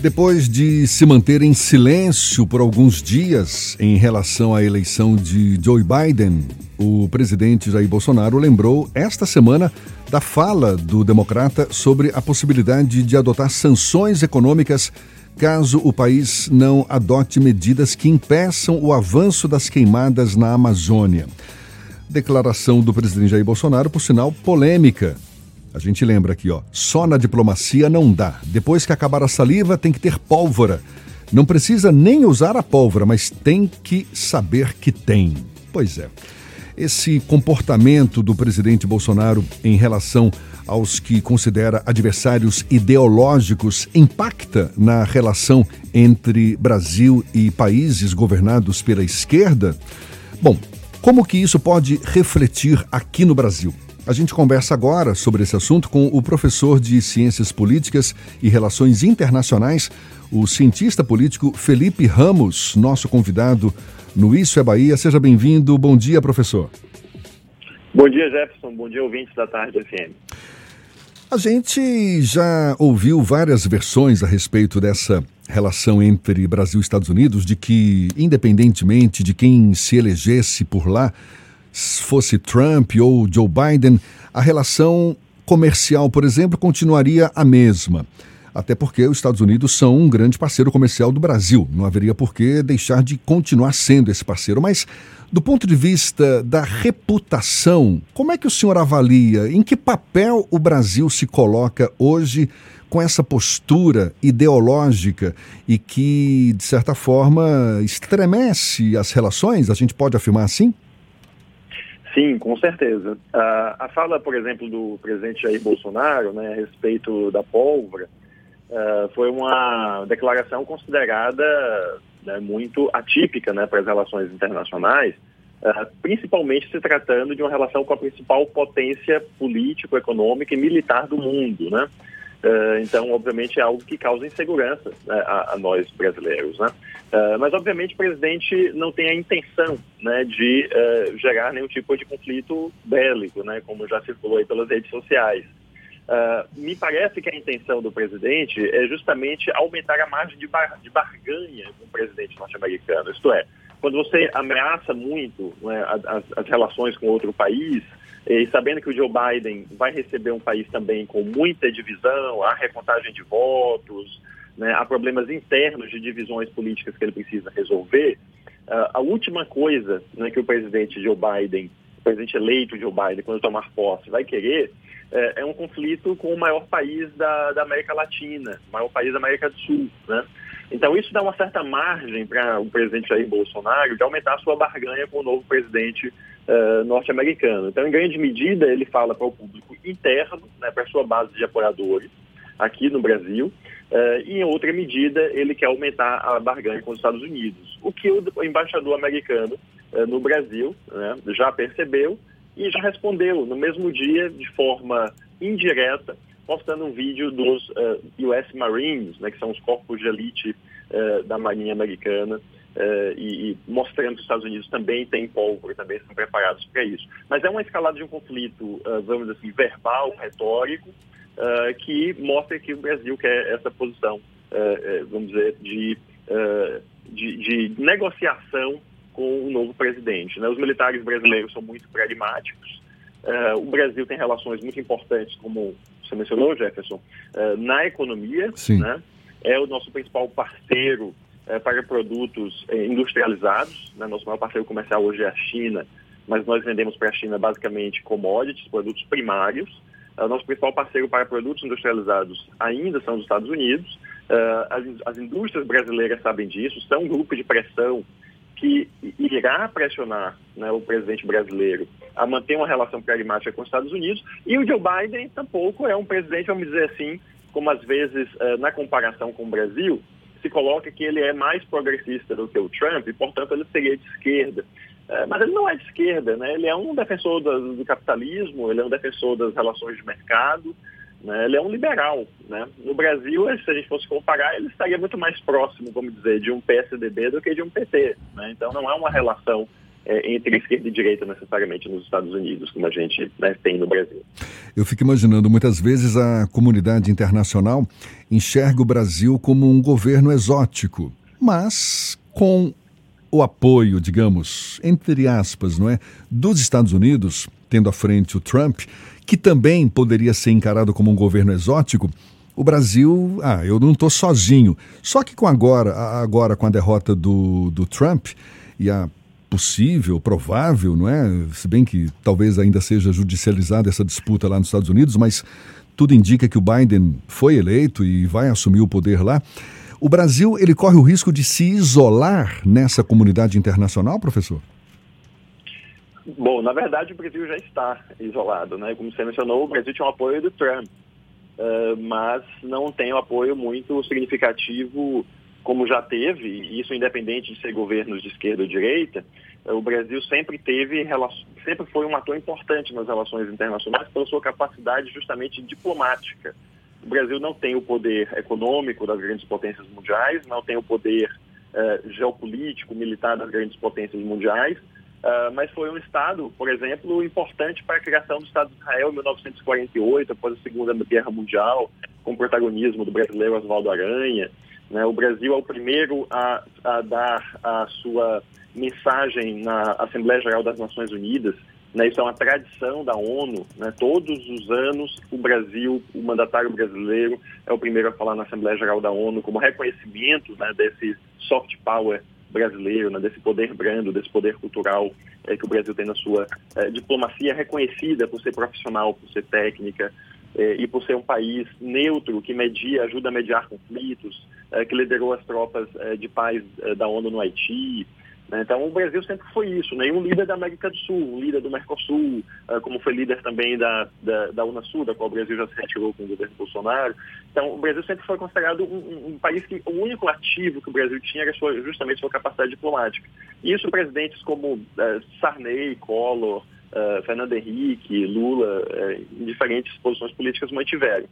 Depois de se manter em silêncio por alguns dias em relação à eleição de Joe Biden, o presidente Jair Bolsonaro lembrou esta semana da fala do democrata sobre a possibilidade de adotar sanções econômicas caso o país não adote medidas que impeçam o avanço das queimadas na Amazônia. Declaração do presidente Jair Bolsonaro, por sinal, polêmica a gente lembra aqui, ó, só na diplomacia não dá. Depois que acabar a saliva, tem que ter pólvora. Não precisa nem usar a pólvora, mas tem que saber que tem. Pois é. Esse comportamento do presidente Bolsonaro em relação aos que considera adversários ideológicos impacta na relação entre Brasil e países governados pela esquerda? Bom, como que isso pode refletir aqui no Brasil? A gente conversa agora sobre esse assunto com o professor de Ciências Políticas e Relações Internacionais, o cientista político Felipe Ramos, nosso convidado no Isso é Bahia. Seja bem-vindo. Bom dia, professor. Bom dia, Jefferson. Bom dia, ouvintes da Tarde FM. A gente já ouviu várias versões a respeito dessa relação entre Brasil e Estados Unidos, de que, independentemente de quem se elegesse por lá, fosse Trump ou Joe Biden, a relação comercial, por exemplo, continuaria a mesma. Até porque os Estados Unidos são um grande parceiro comercial do Brasil. Não haveria por que deixar de continuar sendo esse parceiro. Mas, do ponto de vista da reputação, como é que o senhor avalia? Em que papel o Brasil se coloca hoje com essa postura ideológica e que, de certa forma, estremece as relações? A gente pode afirmar assim? Sim, com certeza. Uh, a fala, por exemplo, do presidente Jair Bolsonaro né, a respeito da pólvora uh, foi uma declaração considerada né, muito atípica né, para as relações internacionais, uh, principalmente se tratando de uma relação com a principal potência político, econômica e militar do mundo. Né? Uh, então, obviamente, é algo que causa insegurança né, a, a, nós brasileiros. Né? Uh, mas, obviamente, o presidente não tem a intenção né, de uh, gerar nenhum tipo de conflito bélico, né, como já circulou aí pelas redes sociais. me parece que a intenção do presidente é justamente aumentar a margem de, bar de barganha com o presidente norte-americano. Isto é, quando você ameaça muito né, as, as relações com outro país, e sabendo que o Joe Biden vai receber um país também com muita divisão, há recontagem de votos, né, há problemas internos de divisões políticas que ele precisa resolver, uh, a última coisa né, que o presidente Joe Biden, o presidente eleito Joe Biden, quando tomar posse, vai querer é, é um conflito com o maior país da, da América Latina, o maior país da América do Sul, né? Então, isso dá uma certa margem para o presidente Jair Bolsonaro de aumentar a sua barganha com o novo presidente uh, norte-americano. Então, em grande medida, ele fala para o público interno, né, para a sua base de apoiadores aqui no Brasil, uh, e em outra medida, ele quer aumentar a barganha com os Estados Unidos. O que o embaixador americano uh, no Brasil né, já percebeu e já respondeu no mesmo dia, de forma indireta, postando um vídeo dos eh, US Marines, né, que são os corpos de elite da Marinha Americana, uh, e, e, mostrando que os Estados Unidos também têm pólvora, também estão preparados para isso. Mas é uma escalada de um conflito, vamos dizer assim, verbal, retórico, que mostra que o Brasil quer essa posição, vamos dizer, de, de, de, negociação com o novo presidente. Né? Os militares brasileiros são muito pragmáticos, Uh, o Brasil tem relações muito importantes, como você mencionou, Jefferson, uh, na economia. Né? É o nosso principal parceiro uh, para produtos industrializados. Né? Nosso maior parceiro comercial hoje é a China, mas nós vendemos para a China basicamente commodities, produtos primários. nosso principal parceiro para produtos industrializados ainda são os Estados Unidos. As, as indústrias brasileiras sabem disso, são um grupo de pressão que irá pressionar né, o presidente brasileiro a manter uma relação pragmática com os Estados Unidos. E o Joe Biden tampouco é um presidente, vamos dizer assim, como às vezes uh, na comparação com o Brasil, se coloca que ele é mais progressista do que o Trump e, portanto, ele seria de esquerda. Uh, mas ele não é de esquerda, né? Ele é um defensor do, do capitalismo, ele é um defensor das relações de mercado, né? Ele é um liberal. Né? No Brasil, se a gente fosse comparar, ele estaria muito mais próximo, vamos dizer, de um PSDB do que de um PT. Né? Então não é uma relação é, entre esquerda e direita necessariamente nos Estados Unidos, como a gente né, tem no Brasil. Eu fico imaginando, muitas vezes a comunidade internacional enxerga o Brasil como um governo exótico, mas com o apoio, digamos, entre aspas, não é, dos Estados Unidos, tendo à frente o Trump, que também poderia ser encarado como um governo exótico, o Brasil, ah, eu não estou sozinho. Só que com agora, agora com a derrota do, do Trump e a possível, provável, não é? Se bem que talvez ainda seja judicializada essa disputa lá nos Estados Unidos, mas tudo indica que o Biden foi eleito e vai assumir o poder lá. O Brasil, ele corre o risco de se isolar nessa comunidade internacional, professor? Bom, na verdade o Brasil já está isolado, né? Como você mencionou, o Brasil tinha um apoio do Trump, uh, mas não tem um apoio muito significativo como já teve, e isso independente de ser governos de esquerda ou direita, o Brasil sempre teve, sempre foi um ator importante nas relações internacionais pela sua capacidade justamente diplomática. O Brasil não tem o poder econômico das grandes potências mundiais, não tem o poder uh, geopolítico, militar das grandes potências mundiais, Uh, mas foi um Estado, por exemplo, importante para a criação do Estado de Israel em 1948, após a Segunda Guerra Mundial, com o protagonismo do brasileiro Oswaldo Aranha. Né? O Brasil é o primeiro a, a, dar a sua mensagem na Assembleia Geral das Nações Unidas. Né? Isso é uma tradição da ONU. Né? Todos os anos, o Brasil, o mandatário brasileiro, é o primeiro a falar na Assembleia Geral da ONU como reconhecimento né, desse soft power brasileiro, né, desse poder brando, desse poder cultural é, que o Brasil tem na sua é, diplomacia reconhecida por ser profissional, por ser técnica é, e por ser um país neutro que media, ajuda a mediar conflitos, que liderou as tropas de paz da ONU no Haiti, né? Então, o Brasil sempre foi isso, né? um líder da América do Sul, líder do Mercosul, uh, como foi líder também da, da, da Unasul, da qual o Brasil já se retirou com o governo Bolsonaro. Então, o Brasil sempre foi considerado um, um país que o único ativo que o Brasil tinha era sua, justamente sua capacidade diplomática. E isso presidentes como uh, Sarney, Collor, uh, Fernando Henrique, Lula, em diferentes posições políticas mantiveram.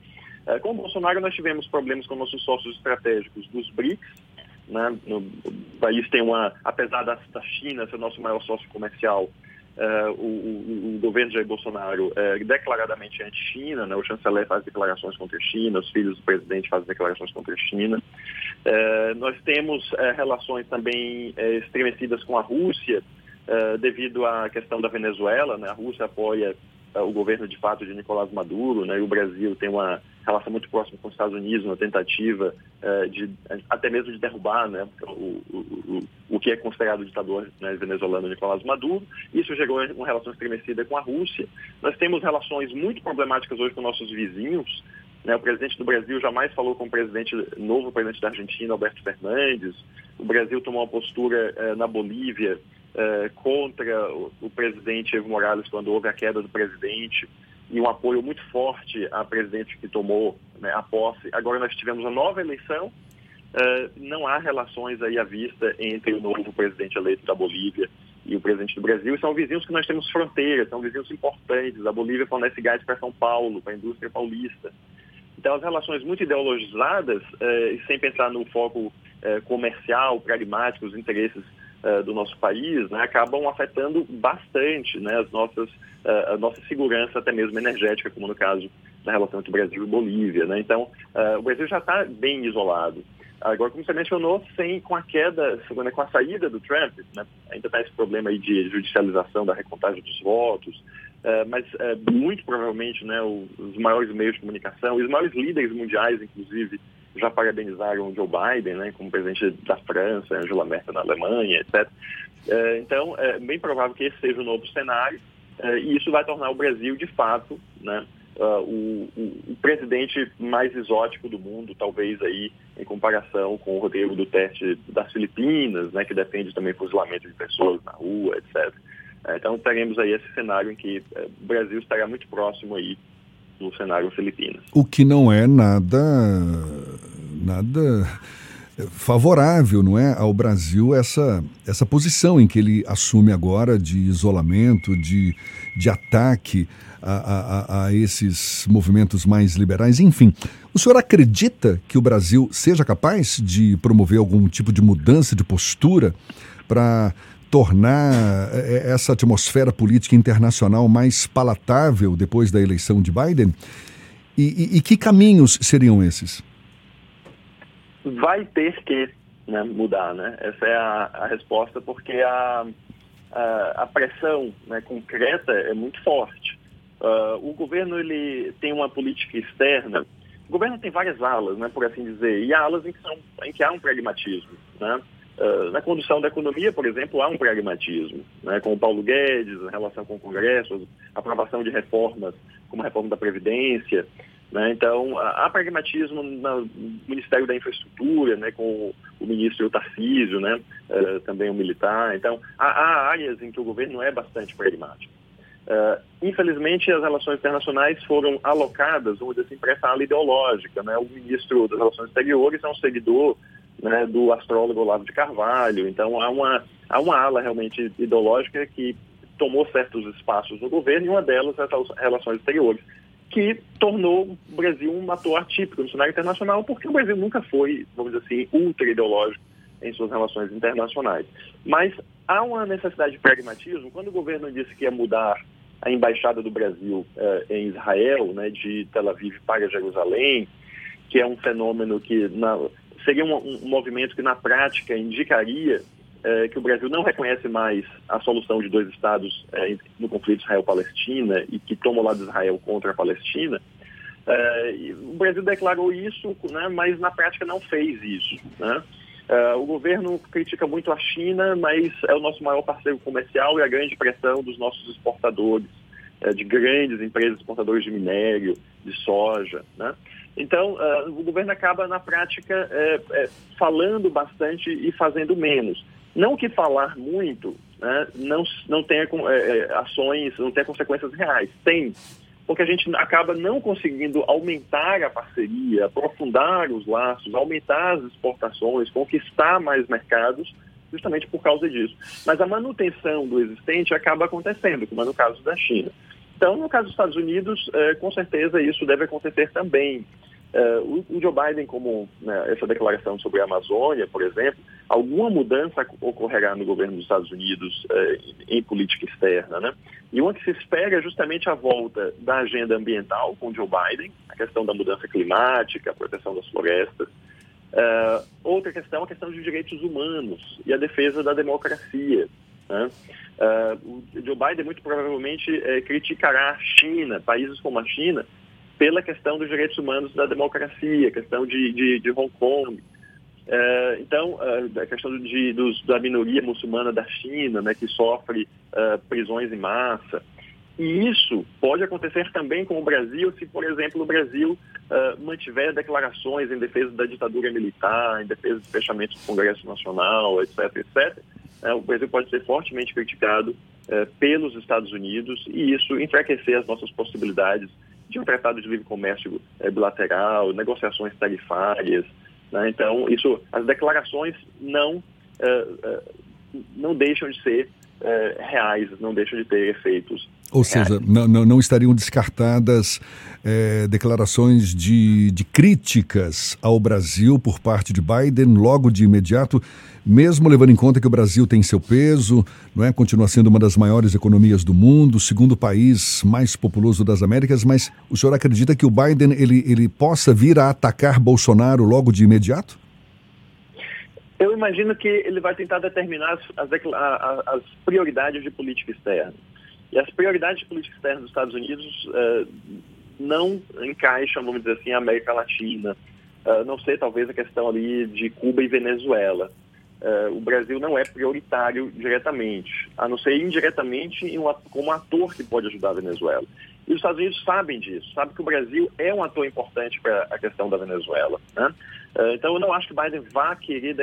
Com o Bolsonaro, nós tivemos problemas com nossos sócios estratégicos dos BRICS, né? O país tem uma, apesar da, da China ser o nosso maior sócio comercial, Uh, o, o, o, governo Jair Bolsonaro é declaradamente anti-China, né? o chanceler faz declarações contra a China, os filhos do presidente fazem declarações contra a China. Uh, nós temos uh, relações também estremecidas com a Rússia, devido à questão da Venezuela. Né? A Rússia apoia o governo de fato de Nicolás Maduro, né? e o Brasil tem uma relação muito próxima com os Estados Unidos, uma tentativa uh, de até mesmo de derrubar né, o, o, o, que é considerado ditador né, venezuelano Nicolás Maduro. Isso gerou uma relação estremecida com a Rússia. Nós temos relações muito problemáticas hoje com nossos vizinhos. Né, o presidente do Brasil jamais falou com o presidente novo presidente da Argentina, Alberto Fernandes. O Brasil tomou uma postura uh, na Bolívia uh, contra o, presidente Evo Morales quando houve a queda do presidente e um apoio muito forte à presidente que tomou né, a posse. Agora nós tivemos uma nova eleição, uh, não há relações aí à vista entre o novo presidente eleito da Bolívia e o presidente do Brasil. E são vizinhos que nós temos fronteiras, são vizinhos importantes. A Bolívia fornece gás para São Paulo, para a indústria paulista. Então as relações muito ideologizadas, uh, sem pensar no foco uh, comercial, pragmático, os interesses do nosso país, né, acabam afetando bastante né, as nossas a nossa segurança, até mesmo energética, como no caso da relação entre Brasil e Bolívia. Né? Então, uh, o Brasil já está bem isolado. Agora, como você mencionou, sem, com a queda, com a saída do Trump, né? ainda está esse problema aí de judicialização da recontagem dos votos, uh, mas uh, muito provavelmente né, os maiores meios de comunicação, os maiores líderes mundiais, inclusive, já parabenizaram o Joe Biden, né, como presidente da França, Angela Merkel na Alemanha, etc. então, é bem provável que esse seja o novo cenário. É, e isso vai tornar o Brasil, de fato, né, uh, o, o, o, presidente mais exótico do mundo, talvez aí em comparação com o Rodrigo Duterte das Filipinas, né, que defende também fuzilamento de pessoas na rua, etc. É, então teremos aí esse cenário em que é, o Brasil estará muito próximo aí do cenário Filipinas. O que não é nada, nada favorável, não é, ao Brasil essa essa posição em que ele assume agora de isolamento, de, de ataque a, a, a esses movimentos mais liberais, enfim. O senhor acredita que o Brasil seja capaz de promover algum tipo de mudança de postura para tornar essa atmosfera política internacional mais palatável depois da eleição de Biden? E, e, e que caminhos seriam esses? Vai ter que né, mudar, né? Essa é a, a resposta, porque a, a, a pressão né, concreta é muito forte. Uh, o governo ele tem uma política externa. O governo tem várias alas, né, por assim dizer, e alas em que, são, em que há um pragmatismo. Né? Uh, na condução da economia, por exemplo, há um pragmatismo, né, com o Paulo Guedes, a relação com o Congresso, aprovação de reformas, como a reforma da Previdência. Né? Então, há pragmatismo no Ministério da Infraestrutura, né, com o ministro Tarcísio, né, uh, também o militar. Então, há, há, áreas em que o governo é bastante pragmático. Uh, infelizmente, as relações internacionais foram alocadas, vamos dizer assim, para essa ala ideológica. Né? O ministro das Relações Exteriores é um seguidor né, do astrólogo Olavo de Carvalho. Então, há uma, há uma ala realmente ideológica que tomou certos espaços no governo e uma delas é as relações exteriores que tornou o Brasil um ator atípico no cenário internacional, porque o Brasil nunca foi, vamos dizer assim, ultra ideológico em suas relações internacionais. Mas há uma necessidade de pragmatismo. Quando o governo disse que ia mudar a embaixada do Brasil eh, em Israel, né, de Tel Aviv para Jerusalém, que é um fenômeno que na, seria um, um movimento que na prática indicaria é, que o Brasil não reconhece mais a solução de dois estados é, no conflito Israel-Palestina e que toma o lado de Israel contra a Palestina. É, o Brasil declarou isso, né, mas na prática não fez isso. Né? É, o governo critica muito a China, mas é o nosso maior parceiro comercial e a grande pressão dos nossos exportadores, é, de grandes empresas exportadoras de minério, de soja. Né? Então, uh, o governo acaba, na prática, é, é, falando bastante e fazendo menos. Não que falar muito né, não, não tenha é, é, ações, não tenha consequências reais. Tem, porque a gente acaba não conseguindo aumentar a parceria, aprofundar os laços, aumentar as exportações, conquistar mais mercados, justamente por causa disso. Mas a manutenção do existente acaba acontecendo, como é no caso da China. Então, no caso dos Estados Unidos, é, com certeza isso deve acontecer também. Uh, o, Joe Biden, como né, essa declaração sobre a Amazônia, por exemplo, alguma mudança ocorrerá no governo dos Estados Unidos uh, em política externa, né? E uma que se espera é justamente a volta da agenda ambiental com Joe Biden, a questão da mudança climática, a proteção das florestas. Uh, outra questão é a questão dos direitos humanos e a defesa da democracia. Né? o Joe Biden muito provavelmente criticará a China, países como a China, pela questão dos direitos humanos da democracia, questão de, de, de Hong Kong. É, então, é, a questão de, dos, da minoria muçulmana da China, né, que sofre é, prisões em massa. E isso pode acontecer também com o Brasil, se, por exemplo, o Brasil mantiver declarações em defesa da ditadura militar, em defesa do fechamento do Congresso Nacional, etc., etc. O Brasil pode ser fortemente criticado pelos Estados Unidos e isso enfraquecer as nossas possibilidades de um tratado de livre comércio bilateral, negociações tarifárias. Né? Então, isso, as declarações não, é, é, não deixam de ser reais, não deixam de ter efeitos ou seja, não, não, não, estariam descartadas é, declarações de, de, críticas ao Brasil por parte de Biden logo de imediato, mesmo levando em conta que o Brasil tem seu peso, não é? continua sendo uma das maiores economias do mundo, segundo país mais populoso das Américas, mas o senhor acredita que o Biden ele, ele possa vir a atacar Bolsonaro logo de imediato? Eu imagino que ele vai tentar determinar as, as, as prioridades de política externa. E as prioridades de política externa dos Estados Unidos uh, não encaixam, vamos dizer assim, a América Latina. Uh, não sei, talvez a questão ali de Cuba e Venezuela. Uh, o Brasil não é prioritário diretamente, a não ser indiretamente um, como ator que pode ajudar a Venezuela. E os Estados Unidos sabem disso, sabem que o Brasil é um ator importante para a questão da Venezuela. Né? Uh, então, eu não acho que Biden vá querer,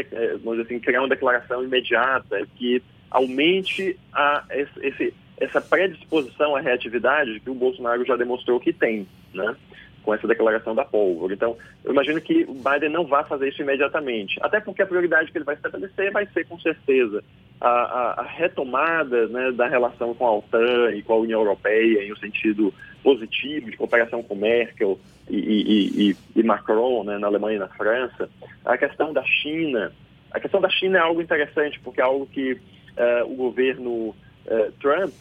vamos dizer assim, criar uma declaração imediata que aumente a, esse, essa predisposição à reatividade que o Bolsonaro já demonstrou que tem, né? com essa declaração da pólvora. Então, eu imagino que o Biden não vai fazer isso imediatamente, até porque a prioridade que ele vai estabelecer vai ser, com certeza, a, a, a retomada né, da relação com a OTAN e com a União Europeia em um sentido positivo, de cooperação com Merkel e, e, e, e Macron né, na Alemanha e na França. A questão da China, a questão da China é algo interessante, porque é algo que uh, o governo uh, Trump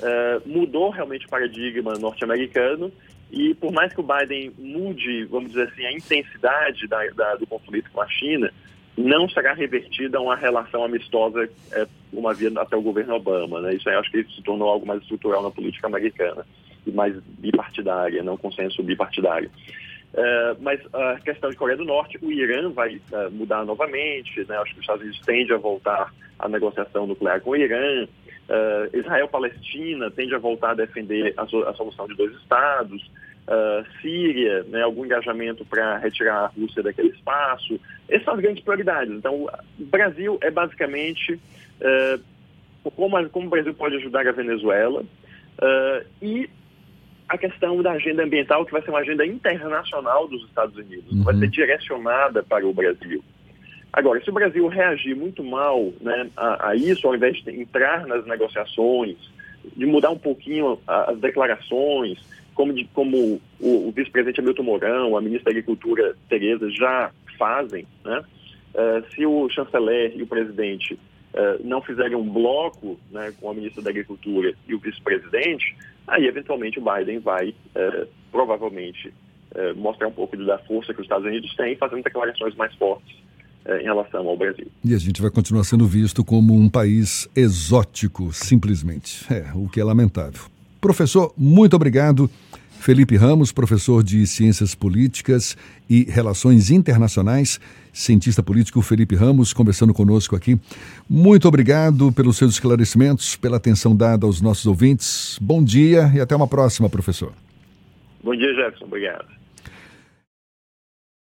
uh, mudou realmente o paradigma norte-americano e por mais que o Biden mude, vamos dizer assim, a intensidade da, da, do conflito com a China, não será revertida a uma relação amistosa como havia até o governo Obama. Né? Isso aí acho que se tornou algo mais estrutural na política americana e mais bipartidária, não consenso bipartidário. Uh, mas a questão de Coreia do Norte, o Irã vai uh, mudar novamente, né? acho que os Estados Unidos tende a voltar à negociação nuclear com o Irã, uh, Israel-Palestina tende a voltar a defender a, so a solução de dois estados, Síria, né, algum engajamento para retirar a Rússia daquele espaço, essas são as grandes prioridades. Então, o Brasil é basicamente como, como o Brasil pode ajudar a Venezuela e a questão da agenda ambiental, que vai ser uma agenda internacional dos Estados Unidos, uhum. vai ser direcionada para o Brasil. Agora, se o Brasil reagir muito mal né, a, a, isso, ao invés de entrar nas negociações, de mudar um pouquinho as declarações, como, de, como o, o vice-presidente Hamilton Mourão, a ministra da Agricultura Tereza já fazem, né, uh, se o chanceler e o presidente uh, não fizerem um bloco né, com a ministra da Agricultura e o vice-presidente, aí eventualmente o Biden vai é, provavelmente mostrar um pouco da força que os Estados Unidos têm, fazendo declarações mais fortes em relação ao Brasil. E a gente vai continuar sendo visto como um país exótico, simplesmente. É, o que é lamentável. Professor, muito obrigado. Felipe Ramos, professor de Ciências Políticas e Relações Internacionais, cientista político Felipe Ramos, conversando conosco aqui. Muito obrigado pelos seus esclarecimentos, pela atenção dada aos nossos ouvintes. Bom dia e até uma próxima, professor. Bom dia, Jefferson. Obrigado.